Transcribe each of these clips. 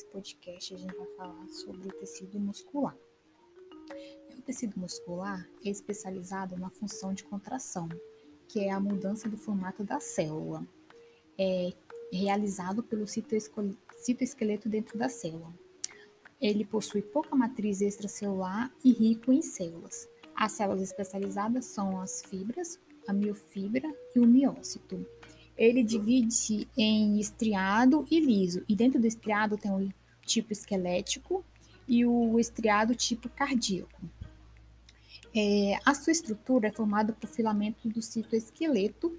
nesse podcast a gente vai falar sobre o tecido muscular. O tecido muscular é especializado na função de contração, que é a mudança do formato da célula, é realizado pelo citoesqueleto dentro da célula. Ele possui pouca matriz extracelular e rico em células. As células especializadas são as fibras, a miofibra e o miócito ele divide em estriado e liso. E dentro do estriado tem o tipo esquelético e o estriado tipo cardíaco. É, a sua estrutura é formada por filamento do citoesqueleto,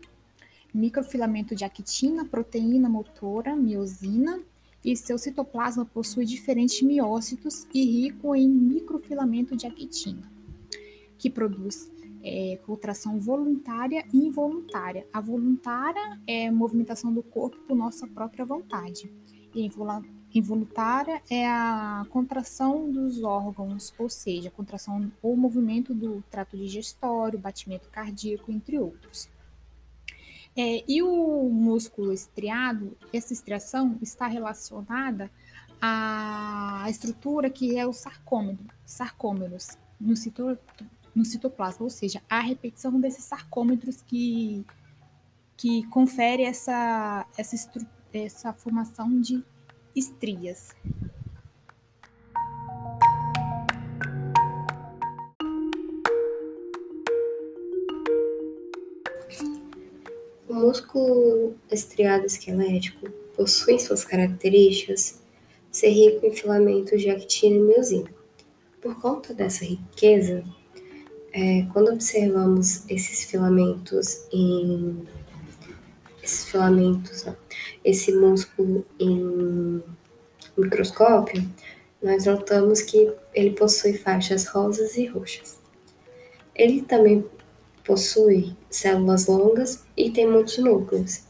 microfilamento de actina, proteína motora, miosina, e seu citoplasma possui diferentes miócitos e rico em microfilamento de actina, que produz é, contração voluntária e involuntária. A voluntária é movimentação do corpo por nossa própria vontade. Involuntária é a contração dos órgãos, ou seja, a contração ou movimento do trato digestório, batimento cardíaco, entre outros. É, e o músculo estriado, essa estriação está relacionada à estrutura que é o sarcômero, sarcômeros. No setor no citoplasma, ou seja, a repetição desses sarcômetros que, que confere essa, essa, essa formação de estrias. O músculo estriado esquelético possui suas características ser rico em filamentos de actina e miosina. Por conta dessa riqueza, é, quando observamos esses filamentos em esses filamentos, esse músculo em microscópio, nós notamos que ele possui faixas rosas e roxas. Ele também possui células longas e tem muitos núcleos,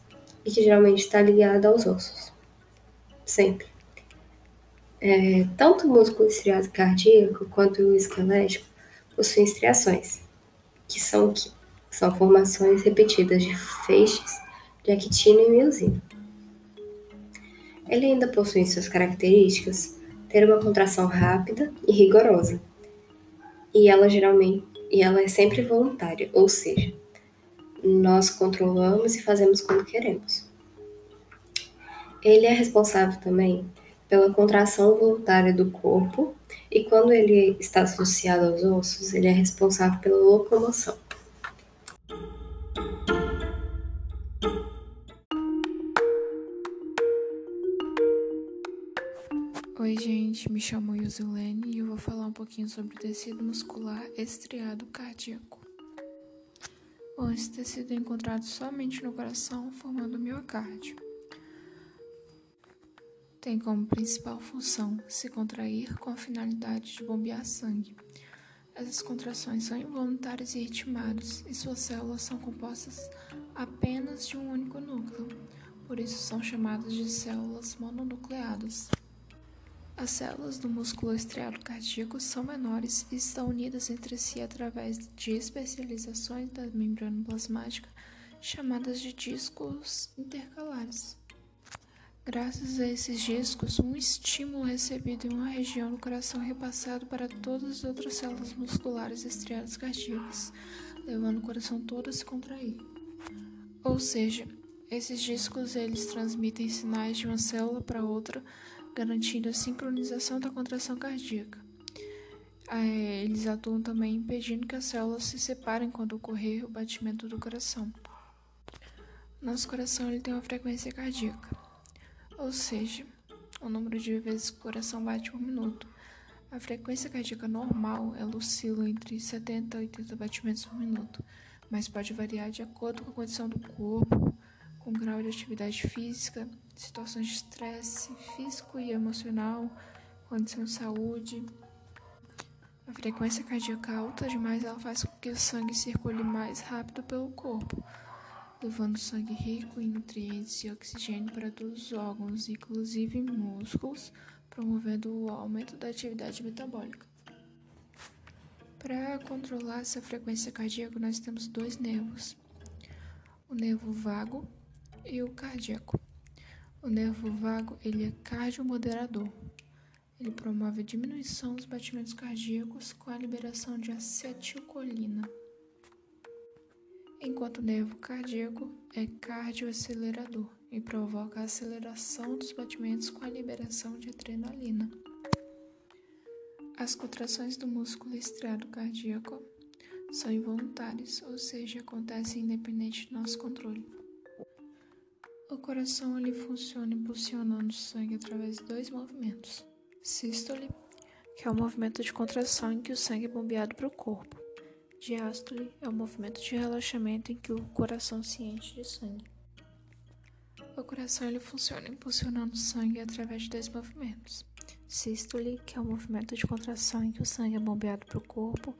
e que geralmente está ligado aos ossos. Sempre. É, tanto o músculo estriado cardíaco quanto o esquelético possuem estriações, que são, que são formações repetidas de feixes de actina e miosina. Ele ainda possui suas características ter uma contração rápida e rigorosa, e ela geralmente e ela é sempre voluntária, ou seja, nós controlamos e fazemos quando queremos. Ele é responsável também pela contração voluntária do corpo e quando ele está associado aos ossos, ele é responsável pela locomoção. Gente, me chamo Yusilene e eu vou falar um pouquinho sobre o tecido muscular estriado cardíaco. Bom, esse tecido é encontrado somente no coração, formando o miocárdio tem como principal função se contrair com a finalidade de bombear sangue. Essas contrações são involuntárias e ritmadas, e suas células são compostas apenas de um único núcleo, por isso são chamadas de células mononucleadas. As células do músculo estriado cardíaco são menores e estão unidas entre si através de especializações da membrana plasmática, chamadas de discos intercalares. Graças a esses discos, um estímulo recebido em uma região do coração é repassado para todas as outras células musculares estriadas cardíacas, levando o coração todo a se contrair. Ou seja, esses discos eles transmitem sinais de uma célula para outra, garantindo a sincronização da contração cardíaca. É, eles atuam também impedindo que as células se separem quando ocorrer o batimento do coração. Nosso coração ele tem uma frequência cardíaca ou seja, o número de vezes que o coração bate por minuto. A frequência cardíaca normal ela oscila entre 70 e 80 batimentos por minuto, mas pode variar de acordo com a condição do corpo, com o grau de atividade física, situações de estresse físico e emocional, condição de saúde. A frequência cardíaca alta demais ela faz com que o sangue circule mais rápido pelo corpo levando sangue rico em nutrientes e oxigênio para todos os órgãos, inclusive músculos, promovendo o aumento da atividade metabólica. Para controlar essa frequência cardíaca, nós temos dois nervos: o nervo vago e o cardíaco. O nervo vago ele é cardiomoderador. Ele promove a diminuição dos batimentos cardíacos com a liberação de acetilcolina. Enquanto o nervo cardíaco é cardioacelerador e provoca a aceleração dos batimentos com a liberação de adrenalina. As contrações do músculo estriado cardíaco são involuntárias, ou seja, acontecem independente do nosso controle. O coração ele funciona impulsionando o sangue através de dois movimentos Sístole, que é o movimento de contração em que o sangue é bombeado para o corpo. Diástole é o movimento de relaxamento em que o coração se enche de sangue. O coração ele funciona impulsionando o sangue através de dois movimentos. Sístole, que é o movimento de contração em que o sangue é bombeado para o corpo,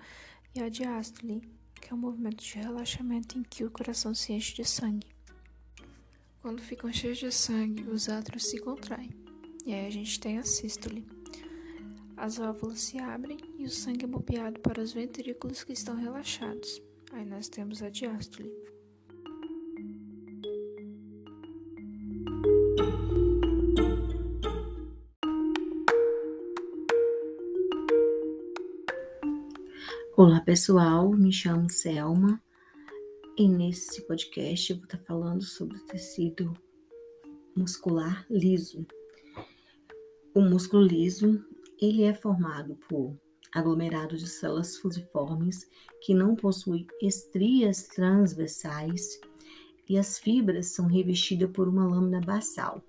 e a diástole, que é o movimento de relaxamento em que o coração se enche de sangue. Quando ficam cheios de sangue, os átrios se contraem. E aí a gente tem a sístole. As válvulas se abrem e o sangue é bombeado para os ventrículos que estão relaxados. Aí nós temos a diástole. Olá pessoal, me chamo Selma e nesse podcast eu vou estar falando sobre o tecido muscular liso. O músculo liso, ele é formado por aglomerado de células fusiformes que não possuem estrias transversais e as fibras são revestidas por uma lâmina basal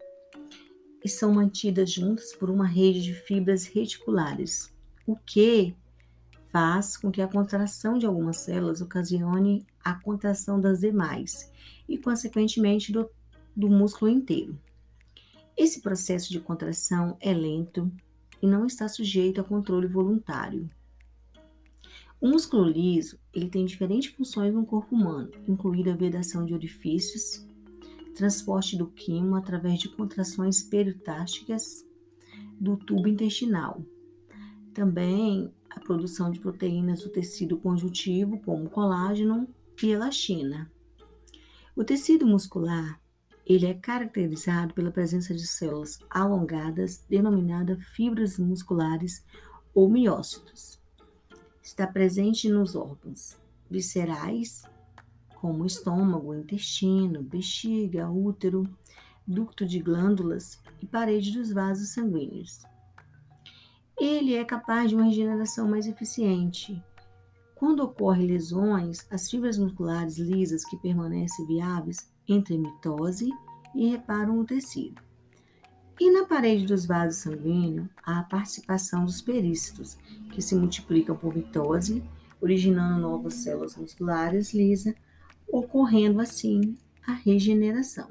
e são mantidas juntas por uma rede de fibras reticulares, o que faz com que a contração de algumas células ocasione a contração das demais e, consequentemente, do, do músculo inteiro. Esse processo de contração é lento e não está sujeito a controle voluntário. O músculo liso ele tem diferentes funções no corpo humano, incluindo a vedação de orifícios, transporte do quimo através de contrações peritáticas do tubo intestinal. Também a produção de proteínas do tecido conjuntivo, como colágeno e elastina. O tecido muscular ele é caracterizado pela presença de células alongadas, denominadas fibras musculares ou miócitos. Está presente nos órgãos viscerais, como estômago, intestino, bexiga, útero, ducto de glândulas e parede dos vasos sanguíneos. Ele é capaz de uma regeneração mais eficiente. Quando ocorrem lesões, as fibras musculares lisas que permanecem viáveis entre mitose e reparam o tecido. E na parede dos vasos sanguíneos, há a participação dos perícitos, que se multiplicam por mitose, originando novas células musculares lisas, ocorrendo assim a regeneração.